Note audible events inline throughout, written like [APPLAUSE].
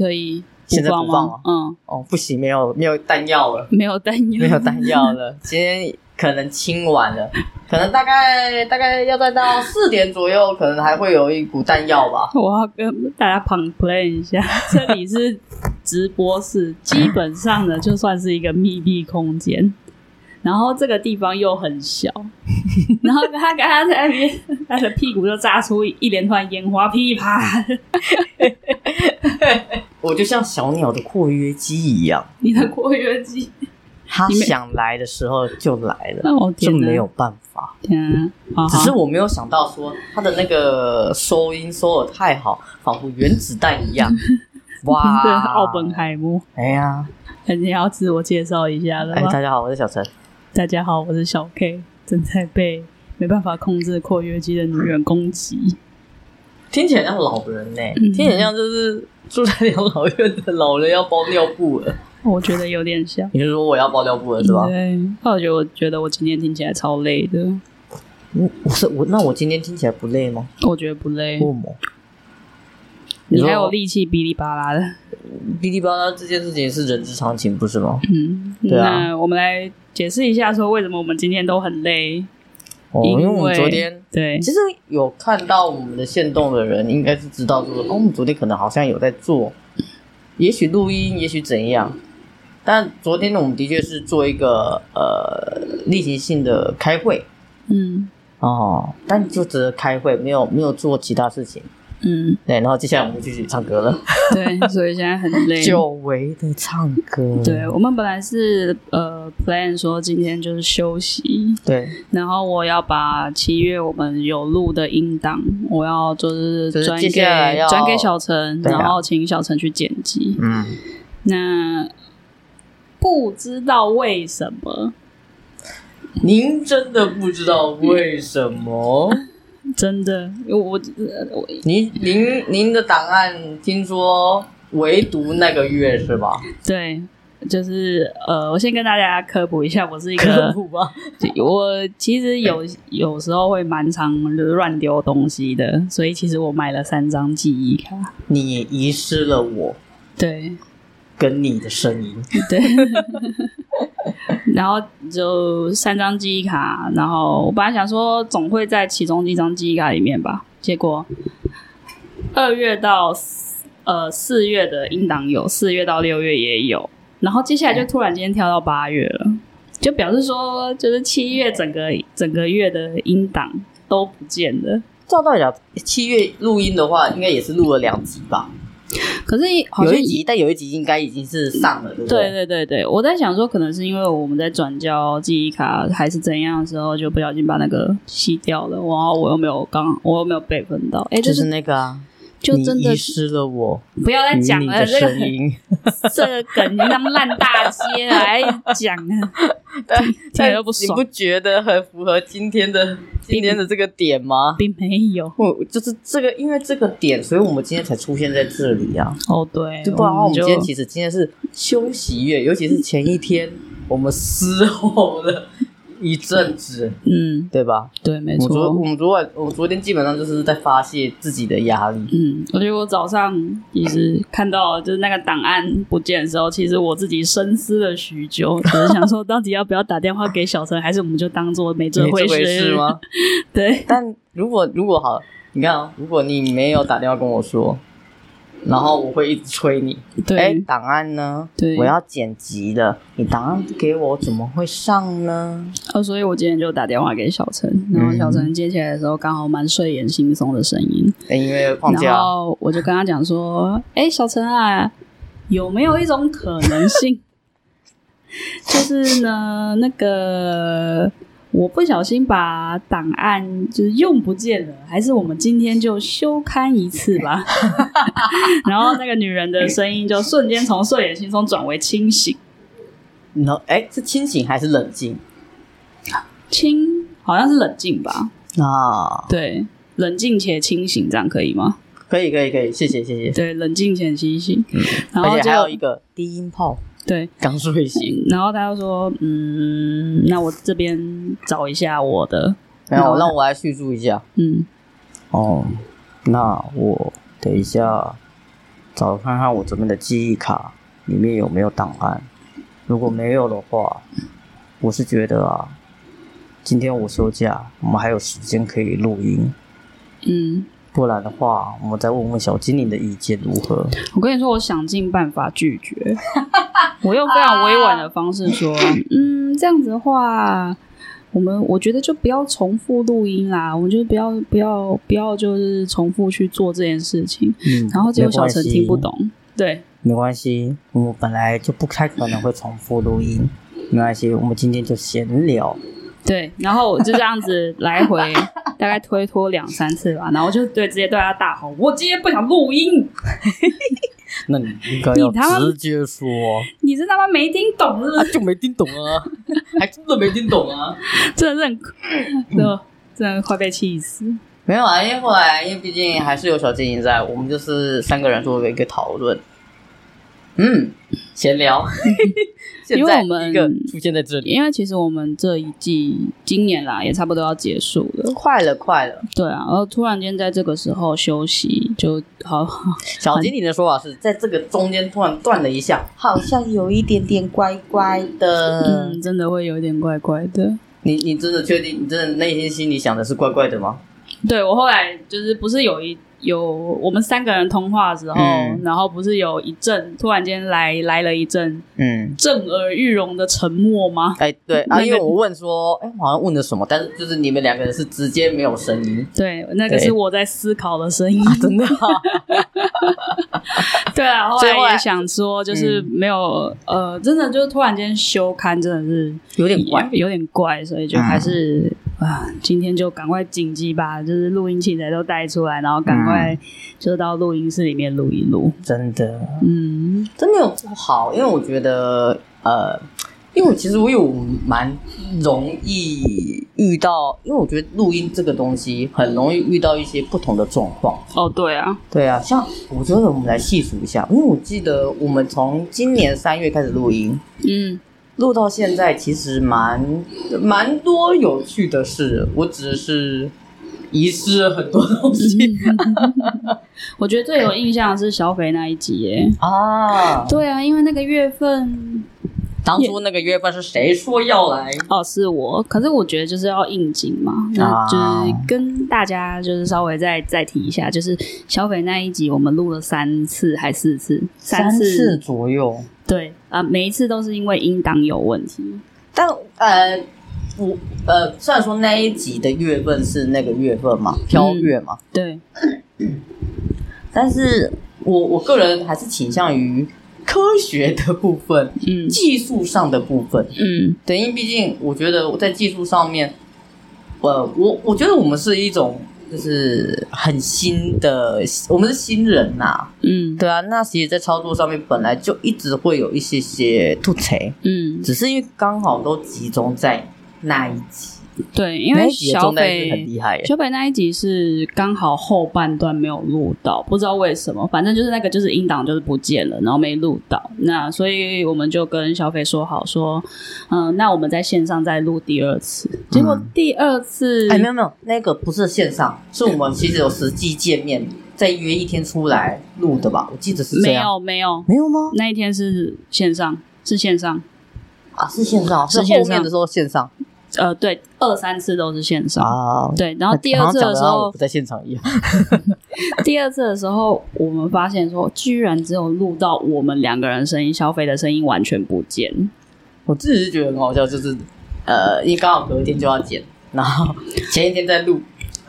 可以现在放不放了？嗯，哦，不行，没有没有弹药了，没有弹药，[LAUGHS] 没有弹药了。今天可能清完了，可能大概大概要再到四点左右，可能还会有一股弹药吧。我要跟大家旁 play 一下，这里是直播室，基本上呢就算是一个密闭空间，然后这个地方又很小，然后他跟他在那边，他的屁股就炸出一连串烟花，噼啪。我就像小鸟的括约肌一样，你的括约肌，它你想来的时候就来了，就没有办法。天啊！好只是我没有想到说它的那个收音收的太好，仿佛原子弹一样。[LAUGHS] 哇！对奥本海默，哎呀，你要自我介绍一下了哎，大家好，我是小陈。大家好，我是小 K，正在被没办法控制括约肌的女人攻击。听起来像老人呢、嗯听起来像就是住在养老院的老人要包尿布了。我觉得有点像。你是说我要包尿布了是吧？对，我觉得我觉得我今天听起来超累的，我我是我，那我今天听起来不累吗？我觉得不累为，什么？你还有力气哔哩吧啦的。哔哩吧啦这件事情是人之常情，不是吗？嗯，对啊那我们来解释一下，说为什么我们今天都很累。哦，因为我们昨天对其实有看到我们的线动的人，应该是知道说，哦，我们昨天可能好像有在做，也许录音，也许怎样。但昨天呢，我们的确是做一个呃例行性的开会嗯哦，但就只是开会，没有没有做其他事情。嗯，对，然后接下来我们就继续唱歌了，对，所以现在很累。[LAUGHS] 久违的唱歌。对我们本来是呃 plan 说今天就是休息，对，然后我要把七月我们有录的音档，我要就是转给转给小陈，啊然后请小陈去剪辑。嗯，那不知道为什么，您真的不知道为什么？真的我我我您您您的档案听说唯独那个月是吧？对。就是呃，我先跟大家科普一下，我是一科个，普吧。我其实有有时候会蛮常乱丢东西的，所以其实我买了三张记忆卡。你遗失了我对，跟你的声音。对，然后就三张记忆卡，然后我本来想说总会在其中一张记忆卡里面吧，结果二月到呃四月的音档有，四月到六月也有，然后接下来就突然间跳到八月了，就表示说就是七月整个整个月的音档都不见了。照道理讲，七月录音的话，应该也是录了两集吧？可是好像有一集，但有一集应该已经是上了，对不对对？对我在想说，可能是因为我们在转交记忆卡还是怎样的时候，就不小心把那个洗掉了。然后我又没有刚，我又没有备份到，哎，就就是是那个啊，就真的你遗失了我不要再讲了，这个。[LAUGHS] 这个梗那么烂大街了，还讲啊，[LAUGHS] 听但了都不爽你不，觉得很符合今天的今天的这个点吗？并没有。我就是这个，因为这个点，所以我们今天才出现在这里啊。哦，对，就不然我们今天其实今天是休息月，尤其是前一天我们嘶吼了一阵子，嗯，对吧？对，没错我昨错。我们昨晚我昨天基本上就是在发泄自己的压力。嗯，我觉得我早上其实看到就是那个档案不见的时候，其实我自己深思了许久，[LAUGHS] 就是想说到底要不要打电话给小陈，还是我们就当做没这回 [LAUGHS] 没这回事吗？[LAUGHS] 对，但如果如果好，你看啊，如果你没有打电话跟我说，然后我会一直催你，对，哎，档案呢？对。我要剪辑了，你档案不给我，怎么会上呢？哦，所以我今天就打电话给小陈，然后小陈接起来的时候刚好蛮睡眼惺忪的声音，哎因为放然假，后我就跟他讲说，哎，小陈啊，有没有一种可能性，[LAUGHS] 就是呢，那个我不小心把档案就是用不见了，还是我们今天就休刊一次吧。[LAUGHS] 然后那个女人的声音就瞬间从睡眼惺忪转为清醒，然后哎，是清醒还是冷静？清好像是冷静吧？啊，对，冷静且清醒，这样可以吗？可以，可以，可以，谢谢，谢谢。对，冷静且清醒。然后还有一个低音炮，对，刚睡醒。然后他就说：“嗯，那我这边找一下我的，没有，让我来叙述一下。嗯，哦，那我等一下找看看我这边的记忆卡里面有没有档案。如果没有的话，我是觉得啊，今天我休假，我们还有时间可以录音。嗯，不然的话，我们再问问小精灵的意见如何？我跟你说，我想尽办法拒绝，[LAUGHS] 我用非常委婉的方式说，[LAUGHS] 嗯，这样子的话，我们我觉得就不要重复录音啦，我们就不要不要不要就是重复去做这件事情。嗯，然后结果小陈听不懂，对，没关系，我们本来就不太可能会重复录音，没关系，我们今天就闲聊。对，然后我就这样子来回大概推脱两三次吧，然后就对直接对他大吼：“我今天不想录音，[LAUGHS] 那你应该要你直接说，你是他妈没听懂是不啊，就没听懂啊，还真的没听懂啊。[LAUGHS] 真的是很，真的真的快被气死。没有啊，因为后来，因为毕竟还是有小精灵在，我们就是三个人做了一个讨论。嗯，闲聊。[LAUGHS] 因为我们出现在这里，因为其实我们这一季今年啦也差不多要结束了，快了，快了。对啊，然后突然间在这个时候休息，就好，[LAUGHS] 小精灵的说法是在这个中间突然断了一下，好像有一点点怪怪的。嗯，真的会有点怪怪的。你你真的确定？你真的内心心里想的是怪怪的吗？对我后来就是不是有一有我们三个人通话的时候，嗯然后不是有一阵突然间来来了一阵嗯，震耳欲聋的沉默吗？哎，对啊，那个因为我问说，哎，我好像问了什么，但是就是你们两个人是直接没有声音，对，那个对是我在思考的声音。真的、[LAUGHS] 对啊，后所以后来来也想说，就是没有、呃，真的就是突然间休刊，真的是有点怪。有点怪，所以就还是、啊，今天就赶快紧急把就是录音器材都带出来，然后赶快就到录音室里面录一录。真的，嗯，真的有不好，因为我觉得，呃，因为我其实我有蛮容易遇到，因为我觉得录音这个东西很容易遇到一些不同的状况。哦，对啊，对啊，像我觉得我们来细数一下，因为我记得我们从今年三月开始录音，嗯，录到现在，其实蛮蛮多有趣的事。我只是遗失了很多东西 [LAUGHS] 我觉得最有印象的是小斐那一集耶。啊。对啊，因为那个月份当初那个月份是谁说要来？哦是我，可是我觉得就是要应景嘛，那啊就是跟大家就是稍微再再提一下，就是小斐那一集我们录了三次还四次，三次次左右。对啊、每一次都是因为音档有问题。但呃，我呃，虽然说那一集的月份是那个月份嘛，飘月嘛，对，但是我我个人还是倾向于科学的部分、嗯技术上的部分。嗯对，因为毕竟我觉得我在技术上面，呃，我我觉得我们是一种就是很新的，我们是新人呐、嗯。对啊，那其实，在操作上面本来就一直会有一些些吐槽，嗯，只是因为刚好都集中在那一集，对，因为小北很厉害。小北那一集是刚好后半段没有录到，不知道为什么，反正就是那个就是音档就是不见了，然后没录到。那所以我们就跟小北说好说，嗯、那我们在线上再录第二次。结果第二次，哎，没有没有，那个不是线上，是我们其实有实际见面，再约一天出来录的吧？我记得是这没。有没有，没有吗？那一天是线上，是线上。啊，是线上，是是线上后面的时候线上呃，对，二三次都是线上。啊。对，然后 [LAUGHS] 第二次的时候不，在现场一样。第二次的时候，我们发现说，居然只有录到我们两个人声音，消费的声音完全不见。我自己是觉得很好笑，就是呃，因为刚好隔天就要剪，然后前一天在录，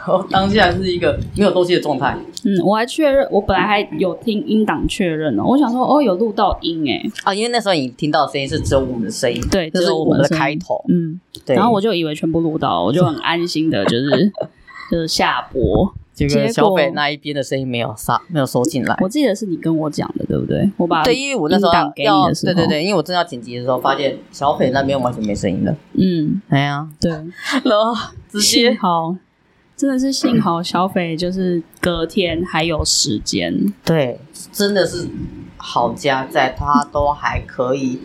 然后当下是一个没有东西的状态嗯，我还确认，我本来还有听音档确认哦，我想说哦有录到音诶，啊，因为那时候你听到的声音是只有我们的声音，对，这只有是我们的开头，嗯，对，然后我就以为全部录到，我就很安心的，就是 [LAUGHS] 就是下播。结结果果小斐那一边的声音没有杀，没有收进来。我记得是你跟我讲的，对不对？我把对，因为我那时候要对对对，因为我正要剪辑的时候，发现小北那边完全没声音了。嗯，哎呀，对，然后直接好真的是幸好小斐就是隔天还有时间，对，真的是好家在，他都还可以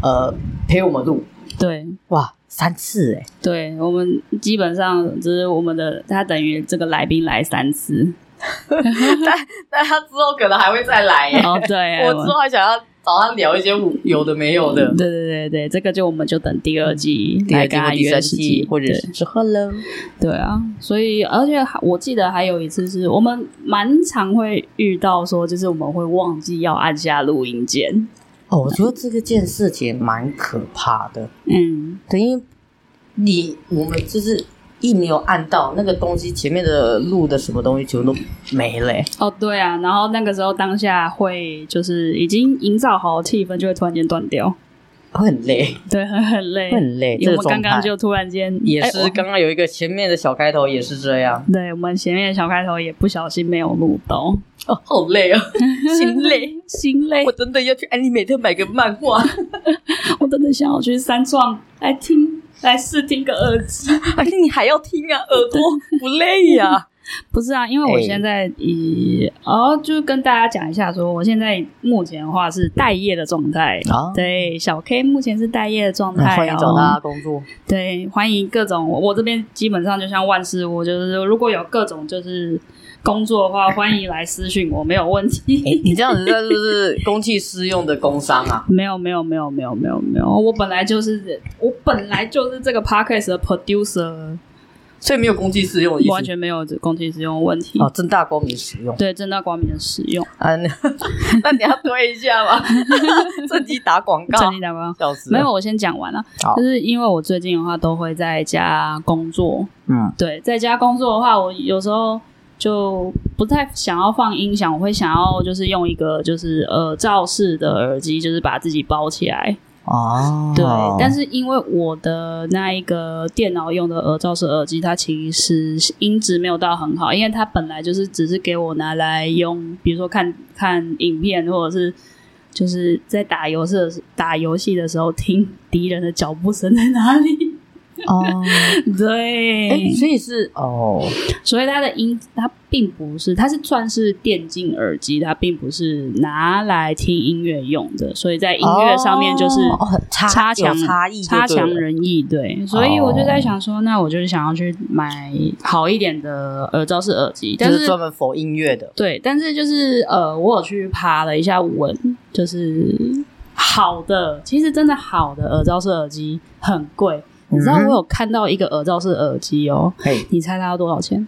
呃陪我们录，对。哇，三次哎，对，我们基本上就是我们的他等于这个来宾来三次 [LAUGHS] 但但他之后可能还会再来耶。哦，对，[LAUGHS] 我之后还想要找他聊一些有的没有的对，对对对，这个就我们就等第二季来跟他约时机，季或者之后喽。对啊，所以而且还我记得还有一次是我们蛮常会遇到说，就是我们会忘记要按下录音键。哦，我觉得这个件事情蛮可怕的。嗯，等于你我们就是一没有按到那个东西，前面的录的什么东西全部都没了欸、哦对啊，然后那个时候当下会就是已经营造好气氛，就会突然间断掉，会很累，对，很很累，会很累。我们刚刚就突然间也是刚刚有一个前面的小开头也是这样，对我们前面的小开头也不小心没有录到，哦，好累哦，[LAUGHS] 心累。心累。我，真的要去安利美特买个漫画，[LAUGHS] 我真的想要去三创来听来试听个耳机。[LAUGHS] 而且你还要听啊，耳朵不累呀、[LAUGHS] 不是啊，因为我哎现在以、哦，就跟大家讲一下说我现在目前的话是待业的状态。啊？对，小 K 目前是待业的状态、哦，欢迎找他工作。对，欢迎各种，我这边基本上就像万事屋，就是如果有各种就是工作的话，欢迎来私讯我，没有问题。哎、你这样子这是不是公器私用的工商啊？[LAUGHS] 没有没有没有没有没有没有，我本来就是我本来就是这个 podcast 的 producer，所以没有公器私用的意思。完全没有公器私用的问题。哦，正大光明使用。对，正大光明的使用，啊，那 [LAUGHS] 那你要推一下吗？[LAUGHS] 趁机打广告，趁机打广告。笑死。没有，我先讲完了。好就是因为我最近的话都会在家工作，嗯，对，在家工作的话，我有时候就不太想要放音响，我会想要就是用一个就是耳罩式的耳机，就是把自己包起来。哦，对，但是因为我的那一个电脑用的耳罩式耳机，它其实音质没有到很好，因为它本来就是只是给我拿来用，比如说看看影片，或者是就是在打游戏的时打游戏的时候听敌人的脚步声在哪里。哦，[LAUGHS] 对，哎，所以是哦，所以它的音，它并不是，它是算是电竞耳机，它并不是拿来听音乐用的，所以在音乐上面就是差差强有差异差强人意，对，所以我就在想说，那我就是想要去买好一点的耳罩式耳机，但就是是专门否音乐的。对，但是就是呃，我有去爬了一下文，就是好的，其实真的好的耳罩式耳机很贵。你知道我有看到一个耳罩式耳机哦，嘿，你猜它要多少钱？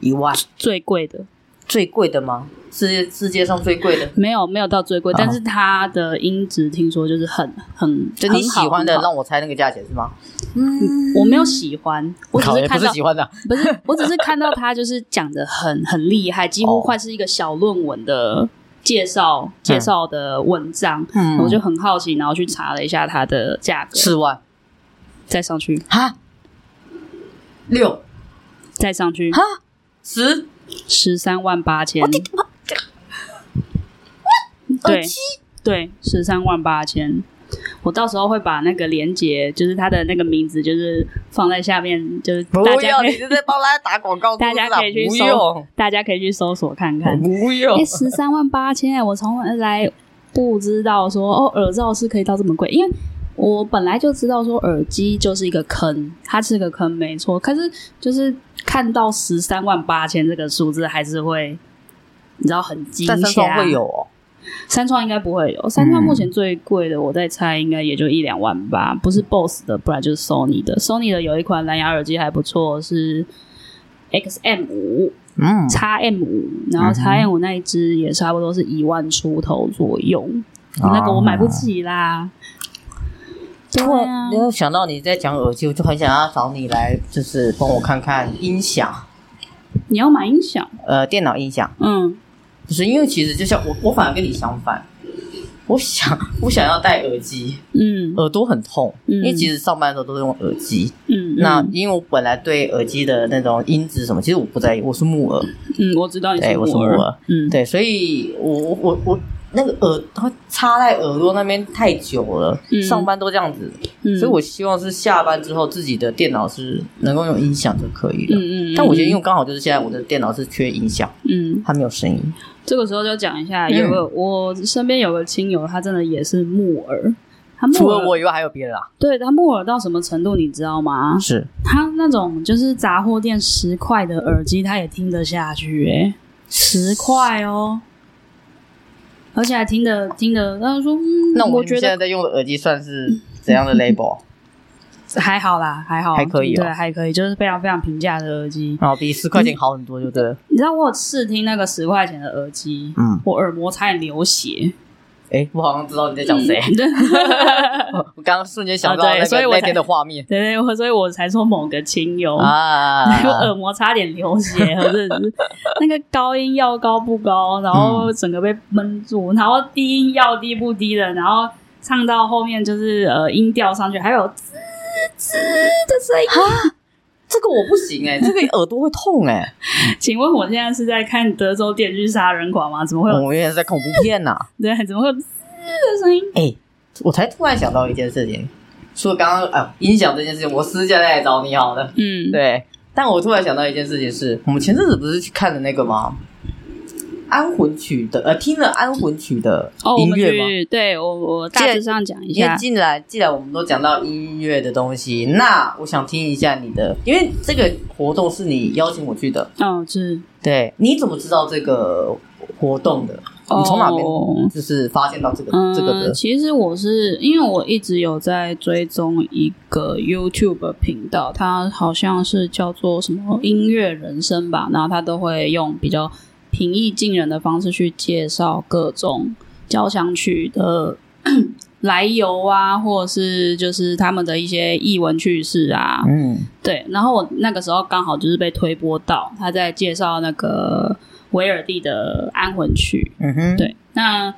一万。最贵的。最贵的吗？世世界上最贵的，没有没有到最贵，哦。但是它的音质听说就是很很就你喜欢的，让我猜那个价钱是吗？嗯我没有喜欢，我只是 [LAUGHS] 看到是喜欢的，不是，我只是看到他就是讲的很很 [LAUGHS] 厉害，几乎哦。快是一个小论文的介绍介绍的文章，嗯。我就很好奇，然后去查了一下它的价格，四万再上去，哈，六。再上去。哈，十。十三万八千，对对，十三万八千。我到时候会把那个链接，就是它的那个名字，就是放在下面，就是不要，大家可以你是在帮他打广告，[LAUGHS] 大家可以去不搜用，大家可以去搜索看看。不用。哎，，十三万八千，我从来不知道说哦，耳罩是可以到这么贵，因为我本来就知道说耳机就是一个坑，它是个坑，没错。可是就是看到十三万八千这个数字，还是会你知道很惊但三双吓。会有哦，三创应该不会有，三创目前最贵的，我在猜应该也就一两万吧，不是 BOSS 的，不然就是 Sony 的。Sony 的有一款蓝牙耳机还不错，是 XM 五。嗯，x M 五，然后 x M 五那一只也差不多是一万出头左右，那个我买不起啦。对突啊。然，没有想到你在讲耳机，我就很想要找你来，就是帮我看看音响。你要买音响，呃，电脑音响，嗯。不是因为其实就像我，我反而跟你相反，我想我想要戴耳机，嗯。耳朵很痛，嗯。因为其实上班的时候都是用耳机。嗯，那嗯因为我本来对耳机的那种音质什么，其实我不在意，我是木耳，嗯，我知道你是对我是木耳木耳，嗯，对，所以我我我我那个耳它插在耳朵那边太久了，嗯。上班都这样子，嗯，所以我希望是下班之后自己的电脑是能够用音响就可以了。嗯嗯，嗯但我觉得，因为刚好就是现在我的电脑是缺音响，嗯，它没有声音。这个时候就讲一下，嗯有个我身边有个亲友，他真的也是木耳，他木耳除了我以外，还有别人啊？对他木耳到什么程度，你知道吗？是。他那种就是杂货店十块的耳机，他也听得下去、欸，十块哦，而且还听得听得，他就说，嗯，那我我觉得们现在在用的耳机算是怎样的 label？[LAUGHS] 还好啦，还好，还可以哦对，还可以，就是非常非常平价的耳机。哦比十块钱好很多，就对了。你知道我有试听那个十块钱的耳机，嗯，我耳膜差点流血。哎，我好像知道你在讲谁。对 [LAUGHS] 我刚刚瞬间想到啊对那所以我才个那天的画面对对，我所以我才说某个亲友。啊 [LAUGHS] 我耳膜差点流血，或者是那个高音要高不高，然后整个被闷住，然后低音要低不低的，然后唱到后面就是呃音调上去，还有滋滋的声音。这个我不行哎，[LAUGHS] 这个耳朵会痛哎。请问我现在是在看德州电锯杀人狂吗？怎么会有、我原来是在恐怖片呐。[LAUGHS] 对？怎么会有滋的声音？哎，我才突然想到一件事情，除了刚刚啊音响这件事情，我私下再来找你好了。嗯，对，但我突然想到一件事情是，我们前阵子不是去看的那个吗？安魂曲的，呃，听了安魂曲的音乐吗？去，对我我大致上讲一下因为，既然既然我们都讲到音乐的东西，那我想听一下你的，因为这个活动是你邀请我去的，哦是，对，你怎么知道这个活动的？你从哪边哦就是发现到这个、这个嗯，的？其实我是因为我一直有在追踪一个 YouTube 频道，它好像是叫做什么音乐人生吧，然后它都会用比较平易近人的方式去介绍各种交响曲的 [CLEARS THROAT] 来由啊，或者是就是他们的一些译文趣事啊，嗯。对，然后我那个时候刚好就是被推播到他在介绍那个维尔蒂的安魂曲，嗯哼，对，那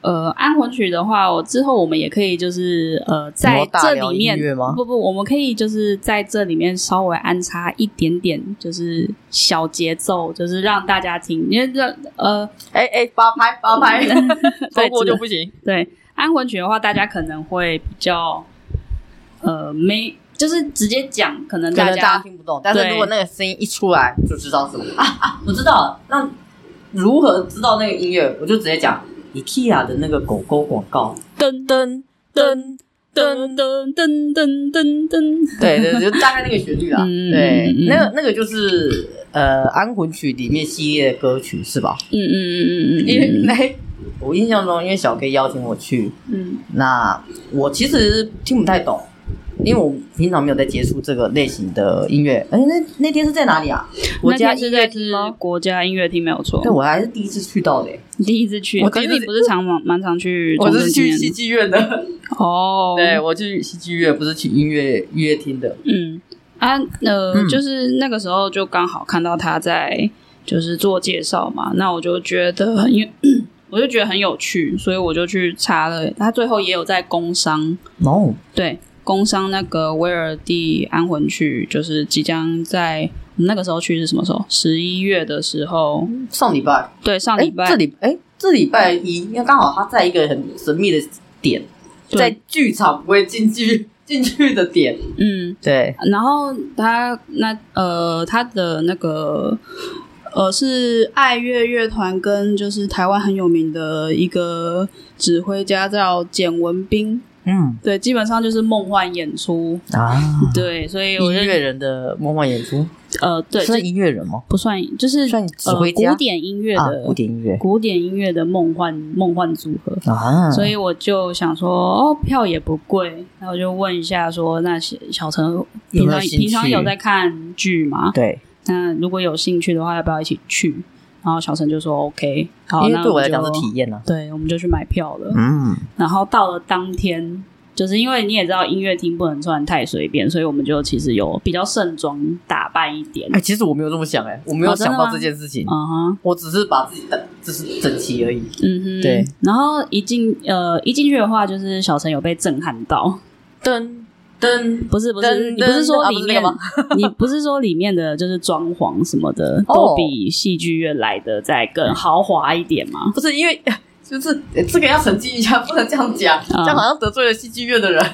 呃，安魂曲的话，我之后我们也可以就是呃，在这里面不不，我们可以就是在这里面稍微安插一点点，就是小节奏，就是让大家听，因为这呃，哎哎，八拍八拍，超 [LAUGHS] 过对就不行。对安魂曲的话，大家可能会比较呃没，就是直接讲，可能大家家听不懂，但是如果那个声音一出来，就知道什么啊啊！我知道了，那如何知道那个音乐？我就直接讲 IKEA 的那个狗狗广告，噔噔噔噔噔噔噔噔噔，对对，就大概那个旋律啦。嗯对，那个那个就是呃《安魂曲》里面系列的歌曲是吧？嗯嗯嗯嗯嗯，因为那 [LAUGHS] 我印象中，因为小 K 邀请我去，嗯那我其实听不太懂。因为我平常没有在接触这个类型的音乐，哎，那那天是在哪里啊？国那家音乐天是在厅吗？国家音乐厅没有错。对，我还是第一次去到的。耶，你第一次去，我第一次是你不是常蛮蛮常去我是去戏剧院的。哦，对，我去戏剧院，不是去音乐音乐厅的。嗯。啊呃，嗯。就是那个时候就刚好看到他在就是做介绍嘛，那我就觉得因为 [CLEARS THROAT] 我就觉得很有趣，所以我就去查了，他最后也有在工商。哦，对工商那个威尔第安魂曲，就是即将在那个时候去是什么时候？十一月的时候，上礼拜，对，上哎礼拜这礼哎，这礼拜一，因为刚好他在一个很神秘的点，在剧场不会进去进去的点。嗯。对，然后他那呃，他的那个呃是爱乐乐团跟就是台湾很有名的一个指挥家叫简文彬，嗯。对，基本上就是梦幻演出，啊，对，所以我音乐人的梦幻演出，呃对，算音乐人吗？不算就是算指呃挥家？古典音乐啊的，古典音乐。古典音乐的梦幻梦幻组合。啊，所以我就想说，哦，票也不贵，然后就问一下说，那小小陈有平常平常有在看剧吗？对，那如果有兴趣的话，要不要一起去？然后小陈就说 OK，好，因为那对我来讲是们就体验呢。对，我们就去买票了。嗯，然后到了当天，就是因为你也知道音乐厅不能穿太随便，所以我们就其实有比较盛装打扮一点。哎，其实我没有这么想，哎，我没有想到这件事情，嗯哼，我只是把自己的就是整齐而已。嗯哼，对。然后一进呃一进去的话，就是小陈有被震撼到，噔噔，不是不是，噔你不是说里面 [LAUGHS] 你不是说里面的就是装潢什么的哦都比戏剧院来的再更豪华一点吗？不是因为 [LAUGHS] 就是呃这个要澄清一下，不能这样讲，嗯这样好像得罪了戏剧院的人。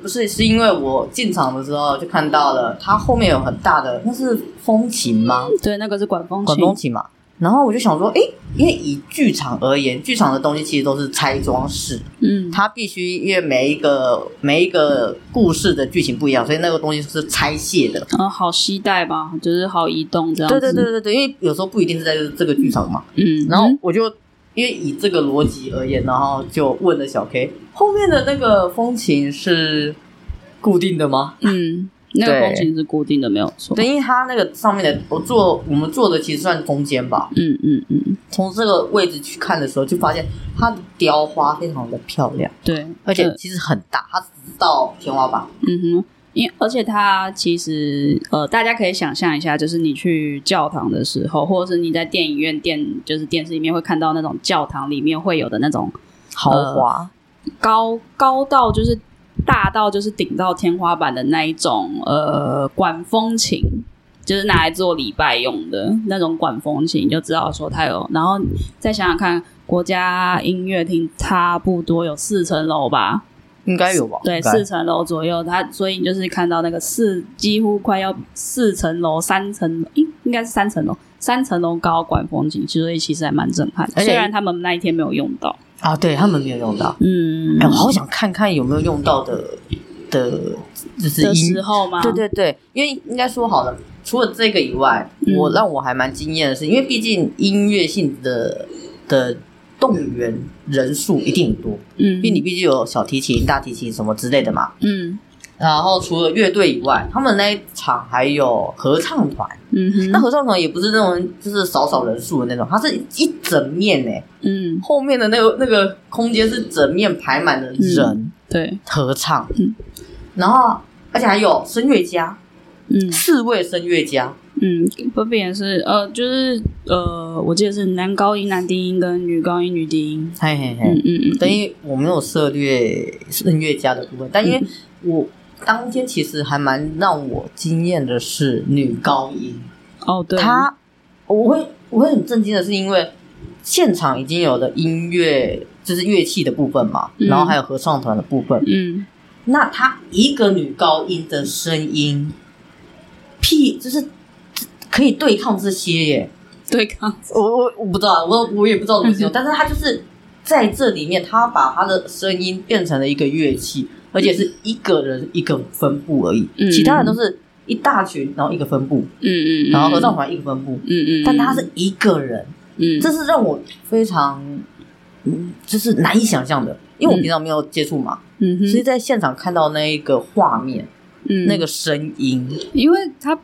不是，是因为我进场的时候就看到了，它后面有很大的，那是风琴吗？对，那个是管风管琴，风琴嘛。然后我就想说，诶，因为以剧场而言，剧场的东西其实都是拆装式，嗯它必须因为每一个每一个故事的剧情不一样，所以那个东西是拆卸的。呃，好期待吧，就是好移动这样子。对对对对对，因为有时候不一定是在这个剧场嘛。嗯，然后我就因为以这个逻辑而言，然后就问了小 K，后面的那个风琴是固定的吗？嗯，那个对风琴是固定的，没有错。对，因为它那个上面的我坐我们坐的其实算中间吧，嗯嗯嗯，从这个位置去看的时候，就发现它的雕花非常的漂亮，对，呃而且其实很大，它直到天花板。嗯哼，因而且它其实呃，大家可以想象一下，就是你去教堂的时候，或者是你在电影院电就是电视里面会看到那种教堂里面会有的那种豪华，高高到就是大到就是顶到天花板的那一种呃管风琴，就是拿来做礼拜用的那种管风琴，你就知道说它有。然后再想想看，国家音乐厅差不多有四层楼吧，应该有吧？对，四层楼左右，它所以你就是看到那个四几乎快要四层楼、三层，应应该是三层楼，三层楼高管风琴，所以其实还蛮震撼的。虽然他们那一天没有用到，啊，对他们没有用到。嗯，哎，我好想看看有没有用到的的，就是的时候吗？对对对，因为应该说好了，除了这个以外，嗯我让我还蛮惊艳的是，因为毕竟音乐性的的动员人数一定很多，嗯，因为你毕竟有小提琴、大提琴什么之类的嘛。嗯然后除了乐队以外，他们那一场还有合唱团。嗯哼，那合唱团也不是那种就是少少人数的那种，它是一整面诶，嗯。后面的那个那个空间是整面排满了人对，合唱，嗯。然后而且还有声乐家，嗯。四位声乐家。嗯，分别是呃，就是呃，我记得是男高音、男低音跟女高音、女低音。嘿嘿嘿，嗯嗯嗯，等于我没有涉猎声乐家的部分，但因为我当天其实还蛮让我惊艳的是女高音，哦对，她我会我会很震惊的是因为现场已经有了音乐就是乐器的部分嘛，嗯。然后还有合唱团的部分，嗯。那她一个女高音的声音，屁就是可以对抗这些耶，对抗，我我我不知道，我我也不知道怎么形容，[LAUGHS] 但是她就是在这里面，她把她的声音变成了一个乐器，而且是一个人一个分布而已，嗯。其他人都是一大群，然后一个分布，嗯嗯，嗯。然后合唱，团一个分布，嗯嗯，但他是一个人，嗯，这是让我非常嗯，就是难以想象的，因为我平常没有接触嘛，嗯。哼，所以在现场看到那一个画面，嗯。那个声音，因为他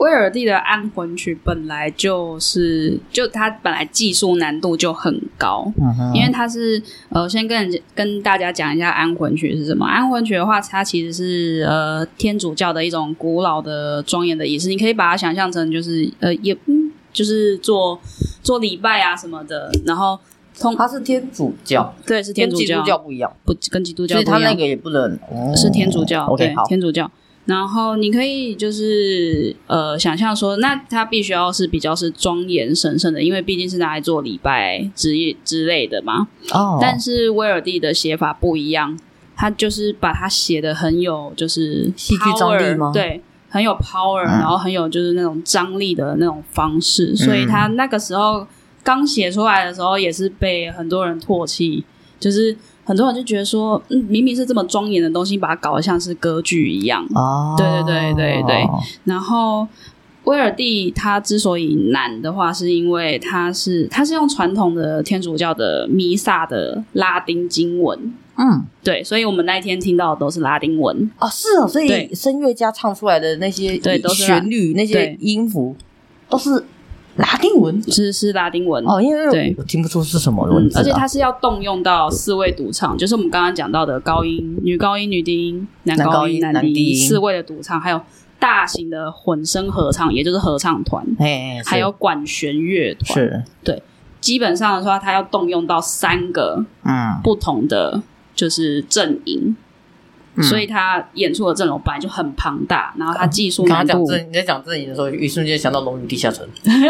威尔第的安魂曲本来就是，就它本来技术难度就很高，因为它是呃，先跟人跟大家讲一下安魂曲是什么。安魂曲的话，它其实是呃天主教的一种古老的庄严的仪式，你可以把它想象成就是呃也嗯就是做做礼拜啊什么的，然后通它是天主教，对是天主教。跟基督教不一样，不跟基督教所以不一样，他那个也不能、哦。是天主教对好，天主教。然后你可以就是呃想象说，那它必须要是比较是庄严神圣的，因为毕竟是拿来做礼拜之之类的嘛。哦，但是威尔第的写法不一样，他就是把它写的很有就是戏剧张力 power，吗？对，很有 power，、嗯。然后很有就是那种张力的那种方式，所以他那个时候刚写出来的时候，也是被很多人唾弃，就是很多人就觉得说，嗯，明明是这么庄严的东西，把它搞得像是歌剧一样。哦，对对对对对。然后威尔第他之所以难的话，是因为他是他是用传统的天主教的弥撒的拉丁经文，嗯，对，所以我们那一天听到的都是拉丁文，哦，是哦，所以声乐家唱出来的那些对都是旋律、那些音符都是拉丁文。是是拉丁文。哦，因为对。我听不出是什么文字啊、而且它是要动用到四位独唱，就是我们刚刚讲到的高音、女高音、女低音、男高音、男高音男低音四位的独唱，还有大型的混声合唱，也就是合唱团，哎，还有管弦乐团。是。对。基本上的话，它要动用到三个嗯，不同的就是阵营，嗯所以他演出的阵容本来就很庞大，然后他技术难度讲正你在讲正营的时候，一瞬间想到《龙与地下城》，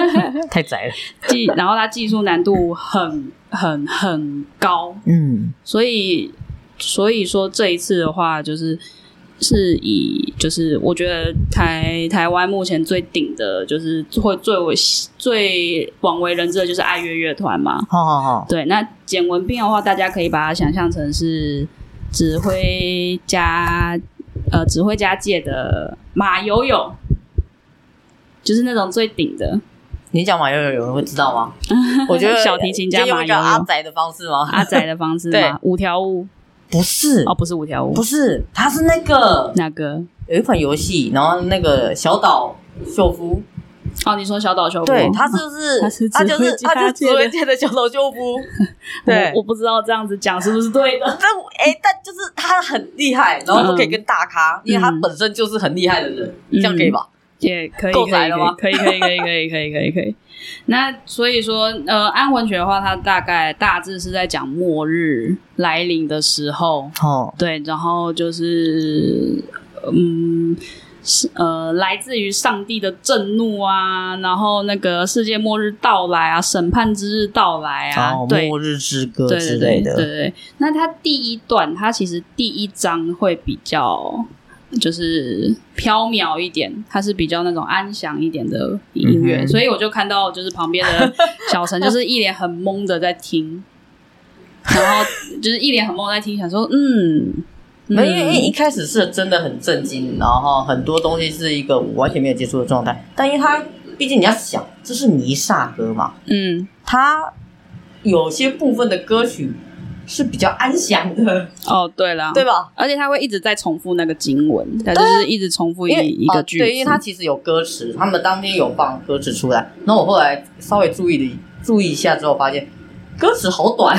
[LAUGHS] 太窄了。技，然后他技术难度很很很高，嗯。所以所以说这一次的话，就是是以就是我觉得台台湾目前最顶的，就是会最为最广为人知的就是爱乐乐团嘛。好好好，对，那简文斌的话，大家可以把它想象成是指挥家呃指挥家界的马友友，就是那种最顶的。你讲马友友有人会知道吗？[LAUGHS] 我觉得小提琴家马友友。阿宅的方式吗？阿仔的方式 [LAUGHS] 对，五条悟。不是。哦，不是五条悟。不，是，他是那个那个？有一款游戏，然后那个小岛秀夫，哦，你说小岛秀夫，对他是不是？他是他就是他就是界的指挥界的小岛秀夫，[LAUGHS] 对我我不知道这样子讲是不是对的。[LAUGHS] 但我哎，但就是他很厉害，然后都可以跟大咖，因为他嗯本身就是很厉害的人，嗯这样可以吧？也可以，够可以，宅了吗可以，可以，可以，可以，可以，可以，可以。那所以说，呃，安魂曲的话，它大概大致是在讲末日来临的时候，哦，对，然后就是，嗯，是呃，来自于上帝的震怒啊，然后那个世界末日到来啊，审判之日到来啊，哦，对，末日之歌对对对之类的，对对对。那它第一段，它其实第一章会比较就是飘渺一点，它是比较那种安详一点的音乐，嗯所以我就看到就是旁边的小陈 [LAUGHS] 就是一脸很懵的在听，然后就是一脸很懵在听，想说嗯。没有，因为一嗯开始是真的很震惊，然后很多东西是一个我完全没有接触的状态。但因为他毕竟你要想，这是弥撒歌嘛，嗯他有些部分的歌曲是比较安详的，哦，对了，[LAUGHS] 对吧？而且他会一直在重复那个经文，他就是一直重复一一个哦句子，对，因为他其实有歌词，他们当天有放歌词出来。然后我后来稍微注意了注意一下之后，发现歌词好短，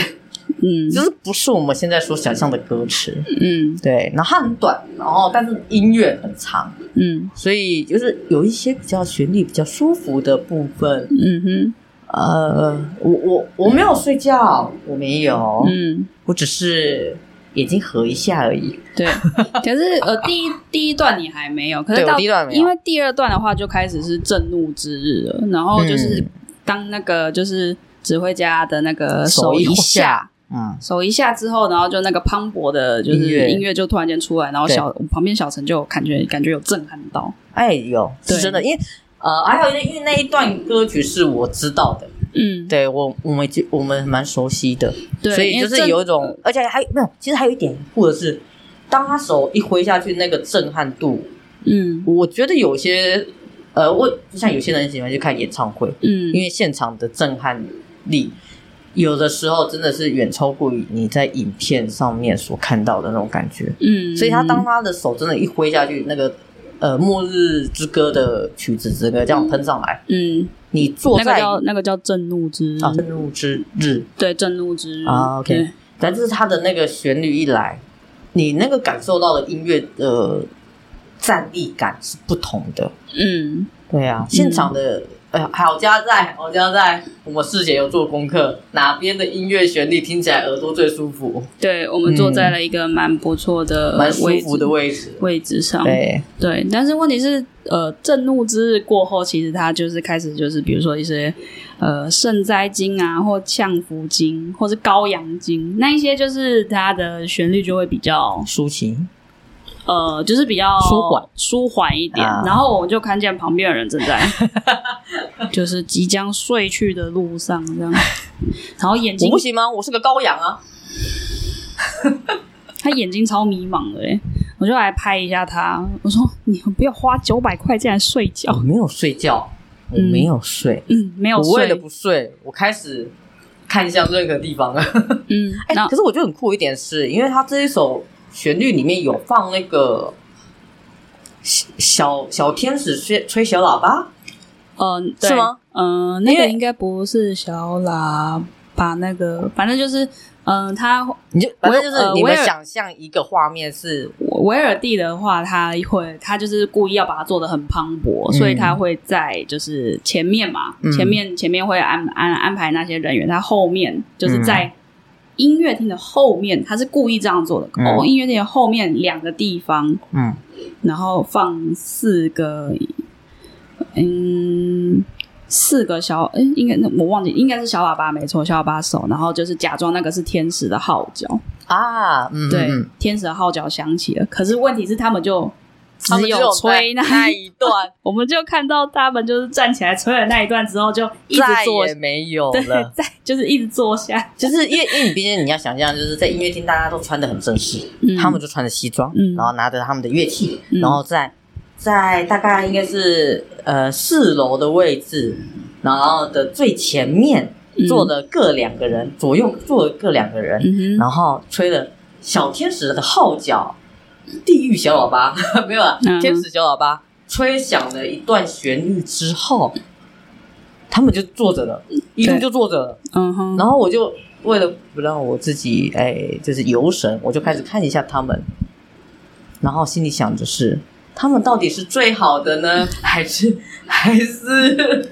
嗯就是不是我们现在所想象的歌词。嗯对，然后它很短，然后但是音乐很长，嗯所以就是有一些比较旋律比较舒服的部分。嗯哼呃，我我我没有睡觉，我没有，嗯。我只是眼睛合一下而已。对，[LAUGHS] 可是呃，第一第一段你还没有，可是到第一段没有因为第二段的话就开始是震怒之日了，然后就是嗯当那个就是指挥家的那个手手一下。嗯，手一下之后，然后就那个磅礴的，就是音乐。就突然间出来，然后小旁边小陈就感觉感觉有震撼到，哎有是真的，因为呃，还有因为那一段歌曲是我知道的，嗯，对我我们就我们蛮熟悉的，对，所以就是有一种，而且还没有，其实还有一点酷的是，当他手一挥下去，那个震撼度，嗯。我觉得有些呃，我就像有些人喜欢去看演唱会，嗯，因为现场的震撼力，有的时候真的是远超过于你在影片上面所看到的那种感觉。嗯，所以他当他的手真的一挥下去，那个呃《末日之歌》的曲子整个这样喷上来，嗯，你坐那个在叫那个叫震怒之日，啊震怒之日。对，震怒之日。啊，OK。对。但是他的那个旋律一来，你那个感受到的音乐的站立感是不同的。嗯。对啊，现场的哎呀，好家在，好家在，我们事前有做功课，哪边的音乐旋律听起来耳朵最舒服，对，我们坐在了一个蛮不错的嗯蛮舒服的位置。位置。上，对，对，但是问题是，呃，震怒之日过后，其实它就是开始就是比如说一些呃圣哉经啊，或降福经，或是羔羊经，那一些就是它的旋律就会比较抒情，呃，就是比较舒缓。舒缓一点。啊。然后我就看见旁边的人正在 [LAUGHS] 就是即将睡去的路上这样，[LAUGHS] 然后眼睛不行吗？我是个羔羊啊！[LAUGHS] 他眼睛超迷茫的诶，我就来拍一下他，我说你不要花九百块进来睡觉。我，没有睡觉，我嗯。没有睡，嗯，没有睡。我为了，不睡，我开始看向任何地方了。嗯，哎、那可是我觉得很酷一点是，因为他这一首旋律里面有放那个小小小天使吹吹小喇叭，嗯，对。是吗？嗯，那个应该不是小喇叭，那个反正就是，嗯，他你就反正就是你们呃威尔想象一个画面是，维尔蒂的话，他会他就是故意要把它做的很磅礴，嗯。所以他会在就是前面嘛，嗯。前面前面会安安安排那些人员，他后面就是嗯。在音乐厅的后面，他是故意这样做的。嗯。哦，音乐厅的后面两个地方，嗯。然后放四个，嗯，四个小，哎，应该我忘记，应该是小喇叭没错，小喇叭手，然后就是假装那个是天使的号角，啊，嗯，对，嗯。天使的号角响起了，可是问题是他们就只他们只有吹那那一段，[LAUGHS] 我们就看到他们就是站起来吹了那一段之后，就一直再坐也，没有对了。[LAUGHS] 在就是一直坐下，就是因为因为你毕竟你要想象，就是在音乐厅大家都穿的很正式，嗯。他们就穿着西装，嗯。然后拿着他们的乐器，嗯。然后在在大概应该是呃四楼的位置，然后的最前面嗯。坐了各两个人，左右坐了各两个人，嗯，然后吹了小天使的号角，地狱小喇叭 [LAUGHS] 没有啊，嗯天使小喇叭吹响了一段旋律之后，他们就坐着了，一路就坐着了。嗯哼，然后我就为了不让我自己哎，就是游神，我就开始看一下他们，然后心里想着是他们到底是最好的呢，还是还是？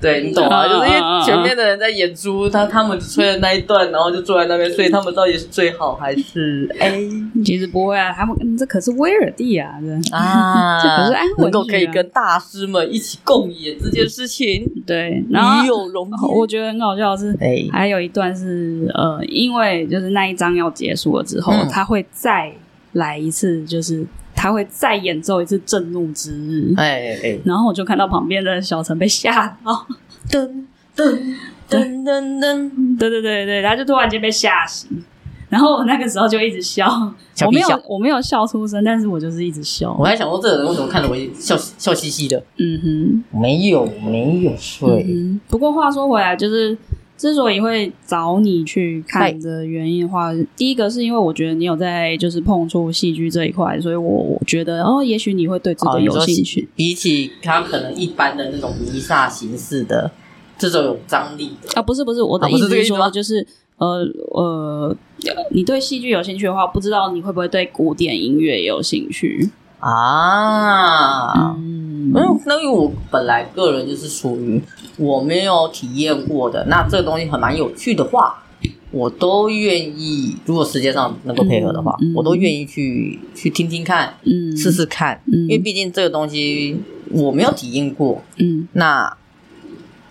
对你懂吗？嗯就是因为前面的人在演出，他他们吹的那一段，然后就坐在那边，所以他们到底是最好还是？哎。其实不会啊，他们嗯这可是威尔第啊，这啊？这可是安魂能够可以跟大师们一起共演这件事情，对，然后有荣焉。我觉得很好笑的是，哎，还有一段是呃，因为就是那一章要结束了之后，嗯。他会再来一次，就是他会再演奏一次震怒之日。哎哎，然后我就看到旁边的小陈被吓到，噔噔噔噔噔，对对对对，他就突然间被吓醒。然后我那个时候就一直笑，我没有我没有笑出声，但是我就是一直笑。我还想说，这个人为什么看着我笑笑嘻嘻的？嗯哼没有，没有哼，睡。嗯。不过话说回来，就是之所以会找你去看的原因的话，第一个是因为我觉得你有在就是碰触戏剧这一块，所以我我觉得哦，也许你会对这个有兴趣。比起他可能一般的那种弥撒形式的这种有张力的，啊，不是不是，我的意思是说，就是呃呃，你对戏剧有兴趣的话，不知道你会不会对古典音乐有兴趣？啊，嗯嗯，那因为我本来个人就是属于我没有体验过的，那这个东西很蛮有趣的话，我都愿意。如果时间上能够配合的话，嗯嗯我都愿意去去听听看，嗯，试试看，嗯因为毕竟这个东西我没有体验过，嗯那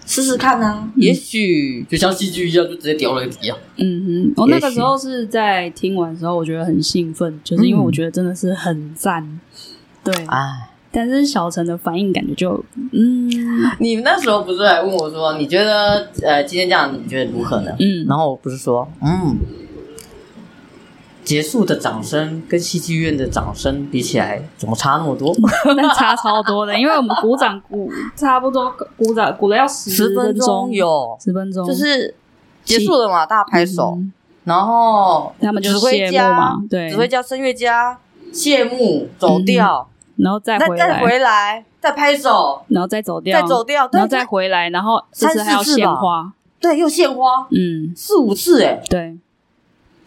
试试看呢、也许就像戏剧一样，就直接掉了底啊。嗯哼，我那个时候是在听完的时候，我觉得很兴奋，就是因为嗯我觉得真的是很赞。对，哎，但是小陈的反应感觉就嗯。你那时候不是还问我说，你觉得呃今天这样你觉得如何呢？嗯，然后我不是说，嗯，结束的掌声跟戏剧院的掌声比起来，怎么差那么多？[LAUGHS] 那差超多的，因为我们鼓掌鼓 [LAUGHS] 差不多鼓掌鼓了要十十分钟钟，有，十分钟，就是结束了嘛，大家拍手，嗯。然后他们就指挥谢幕家嘛，对。指，挥家、声乐家谢幕走掉，然后再再再回来，回来，再拍手，然后再走掉，再走掉，然后再回来，然后这三次还要献花，对，又献花。嗯，四五次，哎，对。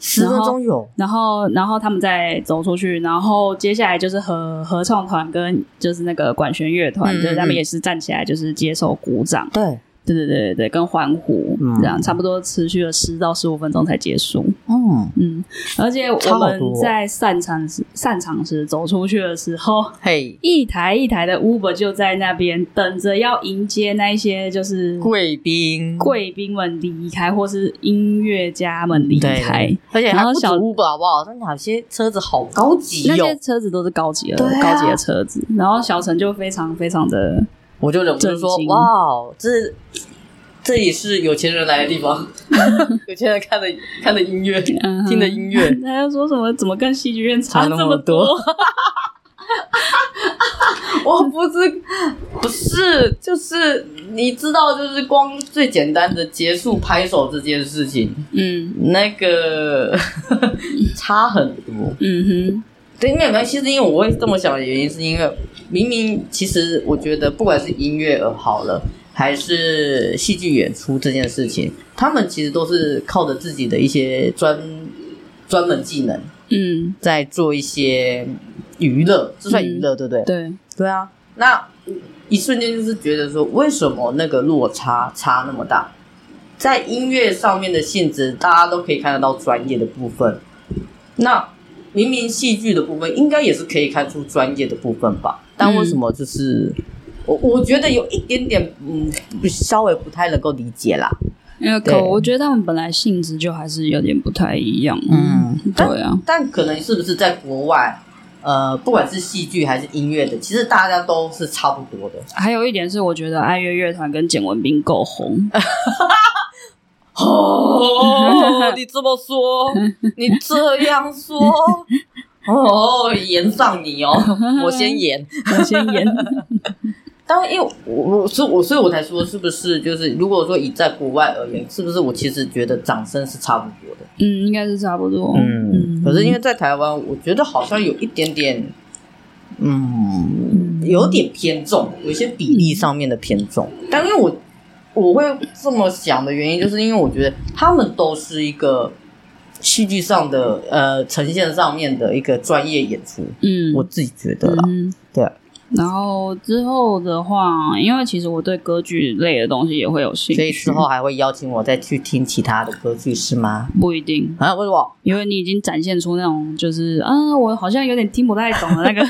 十分钟有，然后，然后他们再走出去，然后接下来就是合合唱团跟就是那个管弦乐团，嗯就是他们嗯。也是站起来就是接受鼓掌，对，对对对对对，跟欢呼，嗯。这样差不多持续了十到十五分钟才结束。嗯，嗯，而且我们在散场时散场时走出去的时候，嘿，一台一台的 Uber 就在那边等着要迎接那一些就是贵宾，贵宾们离开，或是音乐家们离对开。对。而且还不止然后小 Uber 好不好？真的有些车子好高级那、些车子都是高级的、啊。高级的车子，然后小陈就非常非常的，我就忍不住说震：“惊。哇，哦这这也是有钱人来的地方，[LAUGHS] 有钱人看的看的音乐，听的音乐。[LAUGHS] 他就说什么怎么跟戏剧院差那么多。” [LAUGHS] 我不是不是，就是你知道，就是光最简单的结束拍手这件事情，嗯。那个差很多。嗯哼，对，没有关系，是因为我会这么想的原因，是因为明明其实我觉得，不管是音乐而好了，还是戏剧演出这件事情，他们其实都是靠着自己的一些专专门技能，嗯，在做一些娱乐，这算娱乐、对不对？对，对啊，那一瞬间就是觉得说，为什么那个落差差那么大？在音乐上面的性质，大家都可以看得到专业的部分。那明明戏剧的部分应该也是可以看出专业的部分吧？但为什么就是、我我觉得有一点点嗯，稍微不太能够理解啦。因为可我觉得他们本来性质就还是有点不太一样。嗯对啊，但可能是不是在国外，呃，不管是戏剧还是音乐的，其实大家都是差不多的。还有一点是，我觉得爱乐乐团跟简文斌够红。[LAUGHS] 哦，[LAUGHS] 你这么说，你这样说，[LAUGHS] 哦，演上你哦，[LAUGHS] 我先演。我先演。当然，因为我我所以我所以我才说，是不是就是如果说以在国外而言，是不是我其实觉得掌声是差不多的。嗯，应该是差不多。嗯，可是因为在台湾，我觉得好像有一点点，嗯，有点偏重，有一些比例上面的偏重。但因为我我会这么想的原因，就是因为我觉得他们都是一个戏剧上的呃呈现上面的一个专业演出，嗯，我自己觉得啦。嗯对啊，然后之后的话，因为其实我对歌剧类的东西也会有兴趣，所以之后还会邀请我再去听其他的歌剧，是吗？不一定，啊，为什么？[LAUGHS] 因为你已经展现出那种就是啊，我好像有点听不太懂的那个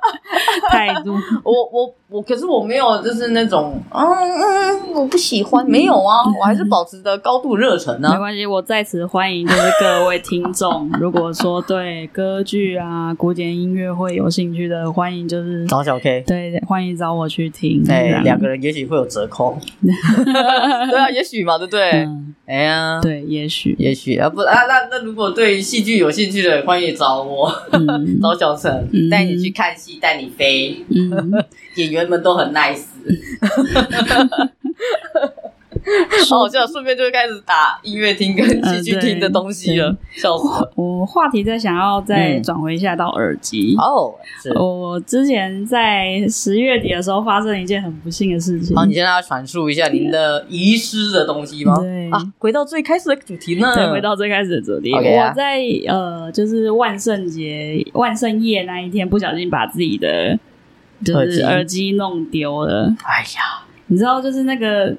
[LAUGHS] 态度。我我我，可是我没有，就是那种，嗯嗯，我不喜欢，没有啊，我还是保持着高度热忱啊。没关系，我在此欢迎就是各位听众，如果说对歌剧啊、古典音乐会有兴趣的，欢迎就是找小 K，对，欢迎找我去听。这哎，样。两个人也许会有折扣。[LAUGHS] 对啊，也许嘛，对不对？嗯，哎呀，对，也许，也许。啊，不啊，那那如果对戏剧有兴趣的，欢迎找我，嗯。[LAUGHS] 找小陈嗯，带你去看戏，带你飞，嗯，演员们都很 nice。[LAUGHS] [LAUGHS] 好笑顺便就开始打音乐厅跟戏剧厅的东西了，笑死了。我话题再想要再嗯转回一下到耳机。哦，我之前在十月底的时候发生了一件很不幸的事情。好，你现在要阐述一下您的遗失的东西吗？对啊，回到最开始的主题呢？对，回到最开始的主题我在呃，就是万圣节、万圣夜那一天，不小心把自己的就是耳机弄丢了。哎呀，你知道，就是那个，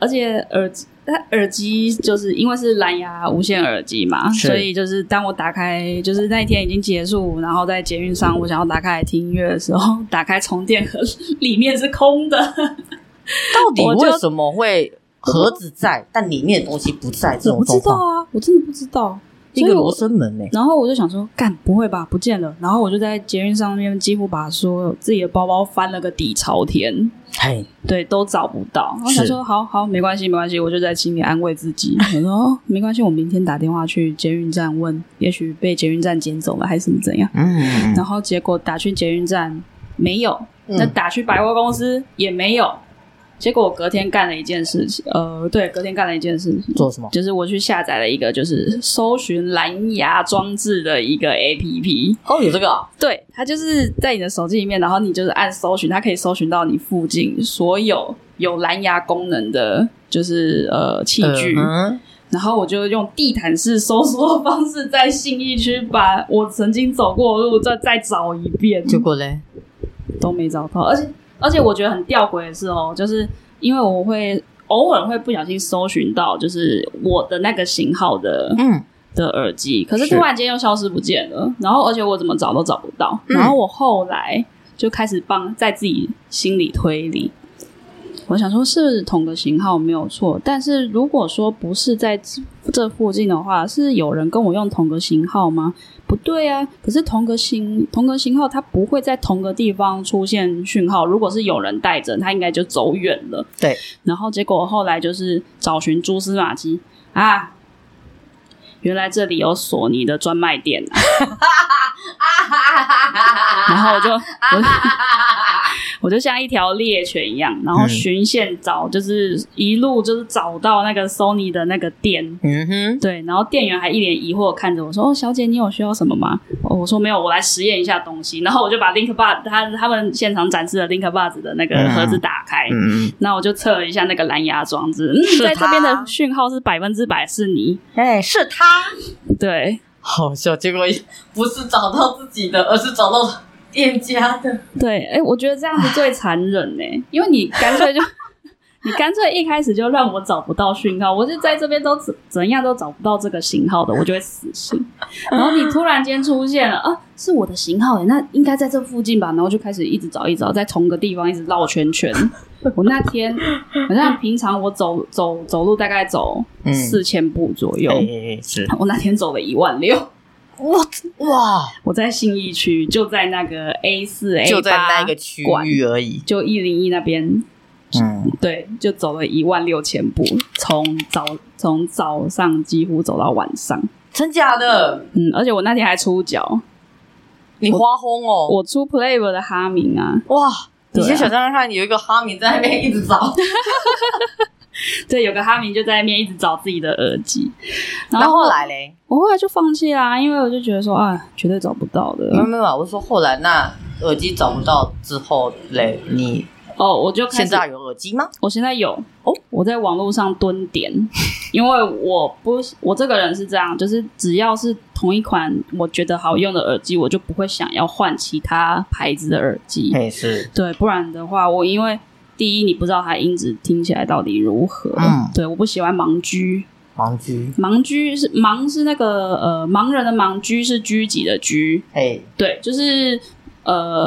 而且耳机，它耳机就是因为是蓝牙无线耳机嘛，所以就是当我打开，就是那一天已经结束，然后在捷运上，我想要打开来听音乐的时候，打开充电盒，里面是空的。[LAUGHS] 到底为什么会盒子在，但里面的东西不在？这我不知道啊，我真的不知道。一个罗生门呢？然后我就想说，干不会吧，不见了。然后我就在捷运上面几乎把所有自己的包包翻了个底朝天，嘿，对，都找不到。然后想是说，好好，没关系，没关系，我就在心里安慰自己，[LAUGHS] 我说、哦、没关系，我明天打电话去捷运站问，也许被捷运站捡走了，还是怎样。嗯，然后结果打去捷运站没有，嗯那打去百货公司也没有。结果我隔天干了一件事情，呃，对，隔天干了一件事情，做什么？就是我去下载了一个就是搜寻蓝牙装置的一个 A P P，哦，有这个啊？对，它就是在你的手机里面，然后你就是按搜寻，它可以搜寻到你附近所有有蓝牙功能的，就是呃器具。嗯然后我就用地毯式搜索方式，在信义区把我曾经走过的路再再找一遍，结果嘞？都没找到。而且而且我觉得很吊诡的是哦，就是因为我会偶尔会不小心搜寻到，就是我的那个型号的嗯，的耳机，可是是突然间又消失不见了。然后而且我怎么找都找不到。嗯然后我后来就开始帮在自己心里推理。我想说，是同个型号没有错，但是如果说不是在这这附近的话，是有人跟我用同个型号吗？不对啊，可是同个型同个型号，它不会在同个地方出现讯号。如果是有人带着，它应该就走远了。对。然然后结果后来就是找寻蛛丝马迹啊，原来这里有索尼的专卖店、啊，[LAUGHS] 然后我就我我就像一条猎犬一样，然后嗯循线找，就是一路就是找到那个 Sony 的那个店。嗯哼，对，然后店员还一脸疑惑看着我说：“哦，小姐，你有需要什么吗？”哦我说：“没有，我来实验一下东西。”然后我就把 Link Bud 他他们现场展示的 Link Bud 的那个盒子打开，嗯嗯，那我就测了一下那个蓝牙装置，嗯，在这边的讯号是百分之百是你。哎，是他，对好笑，结果不是找到自己的，而是找到店家的。对，哎，我觉得这样子最残忍呢，[LAUGHS] 因为你干脆就 [LAUGHS] 你干脆一开始就让我找不到讯号，我就在这边都怎怎样都找不到这个型号的，我就会死心。然后你突然间出现了 [LAUGHS] 啊，是我的型号诶，那应该在这附近吧？然后就开始一直找一直找，在同个地方一直绕圈圈。我那天好像平常我走走走路大概走嗯四千步左右，哎，是我那天走了一万六。哇哇，我在信义区，就在那个 A 四 A 就在那个区域而已。就一零一那边，嗯，对，就走了一万六千步，从早从早上几乎走到晚上。真假的？嗯，而且我那天还出脚，你花轰哦！我出 Playver 的哈明啊，哇，你先想象看，有一个哈明在那边一直找，[LAUGHS] [LAUGHS] 对，有个哈明就在那边一直找自己的耳机，然然后后后来嘞？我后来就放弃啦、因为我就觉得说啊，绝对找不到的没有没有，我说后来那耳机找不到之后嘞，你哦，我就开始现在有耳机吗？我现在有哦，我在网络上蹲点，因为我不，我这个人是这样，就是只要是同一款我觉得好用的耳机，我就不会想要换其他牌子的耳机。嘿，是，对，不然的话，我因为第一你不知道它音质听起来到底如何，嗯。对，我不喜欢盲狙，盲狙，盲居是盲是那个呃盲人的盲，狙是狙击的狙，哎，对，就是呃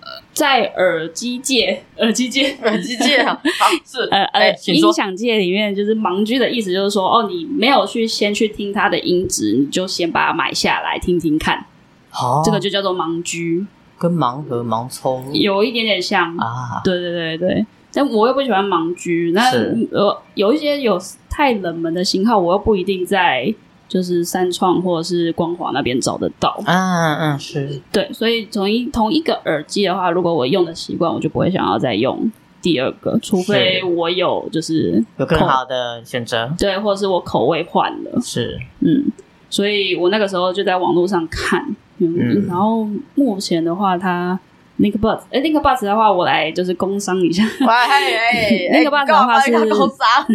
呃在耳机界，耳机界。耳机界 [LAUGHS] 啊，是，呃呃音响界里面就是盲狙的意思，就是说，哦，你没有去先去听它的音质，你就先把它买下来听听看，好，这个就叫做盲居，跟盲盒、盲抽？有一点点像。啊，对对对对，但我又不喜欢盲狙，那是。呃有一些有太冷门的型号，我又不一定在就是三创或者是光华那边找得到。嗯嗯是，对，所以同一同一个耳机的话，如果我用的习惯，我就不会想要再用第二个，除非我有就是有更好的选择，对，或者是我口味换了，是，嗯，所以我那个时候就在网络上看，嗯，嗯然后目前的话，它 Link Buds，哎，Link Buds 的话，我来就是工商一下喂，[LAUGHS] 哎，那个爸爸的话是高啥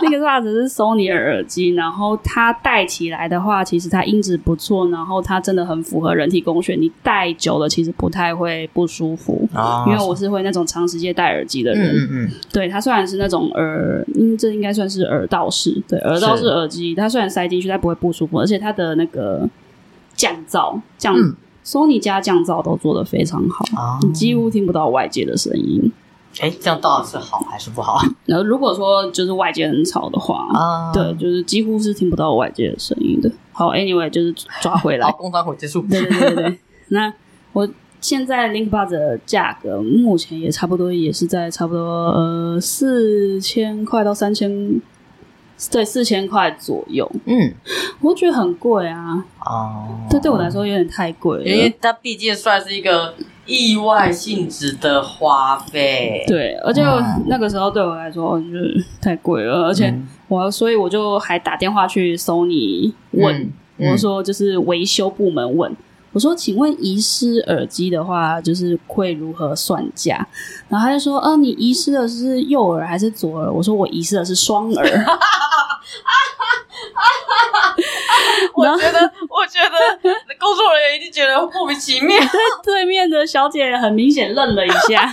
？，Link Buds 是 Sony 的耳机，然后它戴起来的话，其实它音质不错，然后它真的很符合人体工学，你戴久了其实不太会不舒服。啊因为我是会那种长时间戴耳机的嗯人，嗯嗯，对它虽然是那种耳，嗯，这应该算是耳道式，对，耳道式耳机，它虽然塞进去，它不会不舒服，而且它的那个降噪降、嗯 Sony 家降噪都做得非常好，啊你几乎听不到外界的声音。哎，这样到底是好还是不好然后 [LAUGHS] 如果说就是外界很吵的话，啊？对，，就是几乎是听不到外界的声音的。好，anyway，就是抓回来 [LAUGHS] 好，，工商会结束。对对对。[LAUGHS] 那我现在 Link Buds 的价格目前也差不多，也是在差不多呃四千块到三千，对，四千块左右。嗯我觉得很贵啊，哦，这对我来说有点太贵了因为了。它毕竟算是一个意外性质的花费。对，而且嗯那个时候对我来说，我觉得太贵了，而且嗯我所以我就还打电话去 Sony 问，嗯嗯我说就是维修部门问，我说请问遗失耳机的话，就是会如何算价？然后他就说，呃，你遗失的是右耳还是左耳？我说我遗失的是双耳。[LAUGHS] 我觉得，我觉得工作人员一定觉得莫名其妙。[LAUGHS] 对面的小姐很明显愣了一下，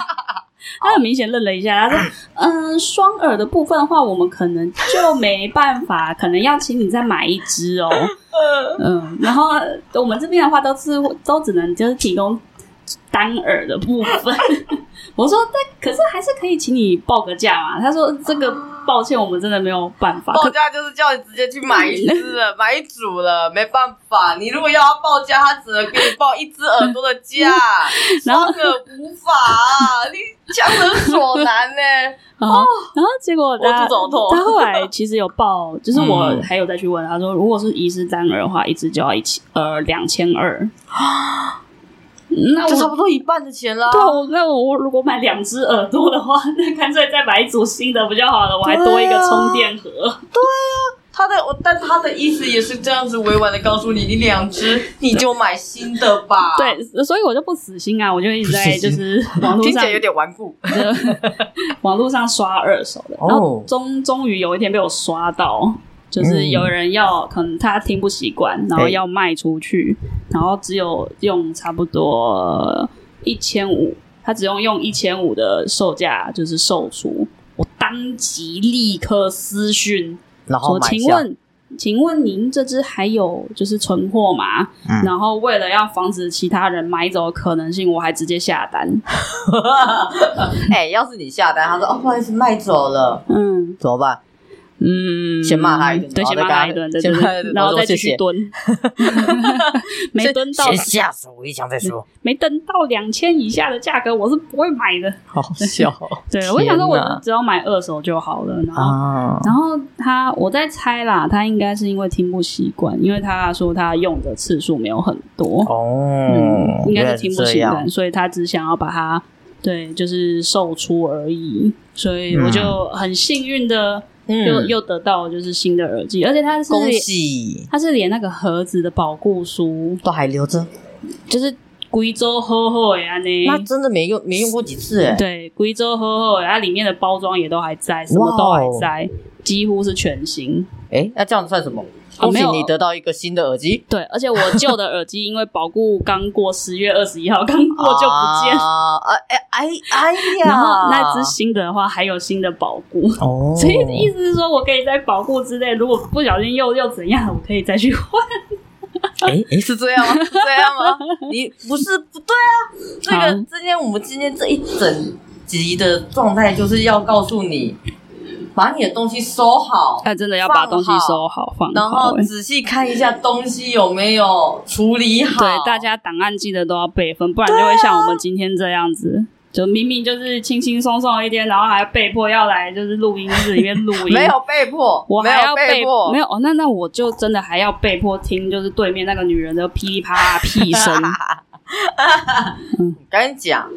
[LAUGHS] 她很明显愣了一下，他说：“嗯，双耳的部分的话，我们可能就没办法，可能要请你再买一只哦。[LAUGHS] ”嗯，然后我们这边的话都是都只能就是提供单耳的部分。[LAUGHS] 我说，但可是还是可以请你报个价嘛？他说这个抱歉，我们真的没有办法。可报价就是叫你直接去买一只了，买一组了，没办法。你如果要他报价，他只能给你报一只耳朵的价，[LAUGHS] 然后双耳无法啊，你强人所难呢。[LAUGHS] 哦，然后结果我他肚子好痛他后来其实有报，就是我嗯 [LAUGHS] 还有再去问他说，如果是遗失单耳的话，一只就要一千呃两千二。那我就差不多一半的钱啦。对啊，我那我如果买两只耳朵的话，[LAUGHS] 那干脆再买一组新的不就好了？我还多一个充电盒。对啊他的，我但他的意思也是这样子委婉的告诉你，你两只你就买新的吧。[LAUGHS] 对，所以我就不死心啊，我就一直在就是网络上听起来有点顽固。[LAUGHS] 网络上刷二手的，哦然后终终于有一天被我刷到，就是有人要，可能他听不习惯，然后要卖出去，然后只有用差不多一千五，他只用用一千五的售价就是售出，我当即立刻私讯，然后请问。请问您这只还有就是存货吗？嗯然后为了要防止其他人买走的可能性，我还直接下单。[LAUGHS] 哎、要是你下单，他说哦不好意思卖走了，嗯，怎么办？嗯，先骂他一顿先骂他一顿，然后再继然后说谢谢续蹲，[LAUGHS] 没蹲到先下手为强再说。没蹲到两千以下的价格，我是不会买的。好笑哦。[LAUGHS] 对，我想说，我只要买二手就好了。然后，啊，然后他，我在猜啦，他应该是因为听不习惯，因为他说他用的次数没有很多，哦嗯，，应该是听不习惯，所以他只想要把它对，就是售出而已。所以我就很幸运的又、嗯又得到就是新的耳机，而且它是恭喜，它是连那个盒子的保护书，都还留着，就是贵州厚厚呀呢。那真的没用没用过几次哎。对，贵州厚厚，它里面的包装也都还在，什么都还在，几乎是全新。哎，那这样算什么？恭喜你得到一个新的耳机，对，而且我旧的耳机因为保固刚过十月二十一号刚过就不见，啊！哎哎哎呀！然后那只新的的话还有新的保固。哦，所以意思是说，我可以在保固之内，如果不小心又又怎样，我可以再去换。哎哎是这样吗？是这样吗？你不是不对啊！这个今天我们今天这一整集的状态就是要告诉你，把你的东西收好，哎，真的要把东西收好放然好、然后仔细看一下东西有没有处理好。对，大家档案记得都要备份，不然就会像我们今天这样子，就明明就是轻轻松松的一天，然后还被迫要来就是录音室里面录音，没有被迫，我还要被被迫，没有哦，那那我就真的还要被迫听，就是对面那个女人的噼里啪啦屁声，[LAUGHS] 赶紧讲。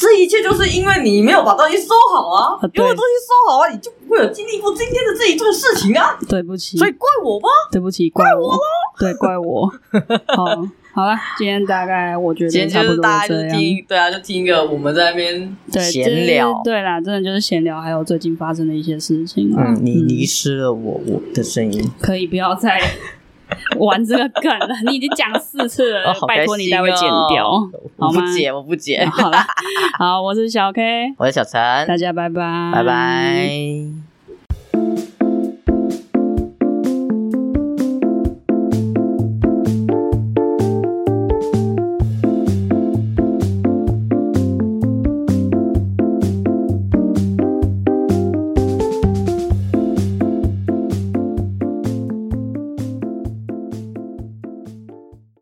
这一切就是因为你没有把东西收好啊！啊对如果东西收好啊，你就不会有经历过今天的这一段事情啊！对不起所，以怪我吗？对不起，怪我喽，对，怪我。[LAUGHS] 好，好了，今天大概我觉今天就得差不多是大家就这样。听，对啊，就听一个我们在那边对，闲聊就是。对啦，真的就是闲聊，还有最近发生的一些事情啊。嗯，你迷失了我我的声音，可以不要再 [LAUGHS] 玩这个梗了，你已经讲四次了，哦，拜托你待会剪掉，我好吗？不剪，我不剪。[LAUGHS] 好了，好，我是小 K，我是小陈，大家拜拜，拜拜。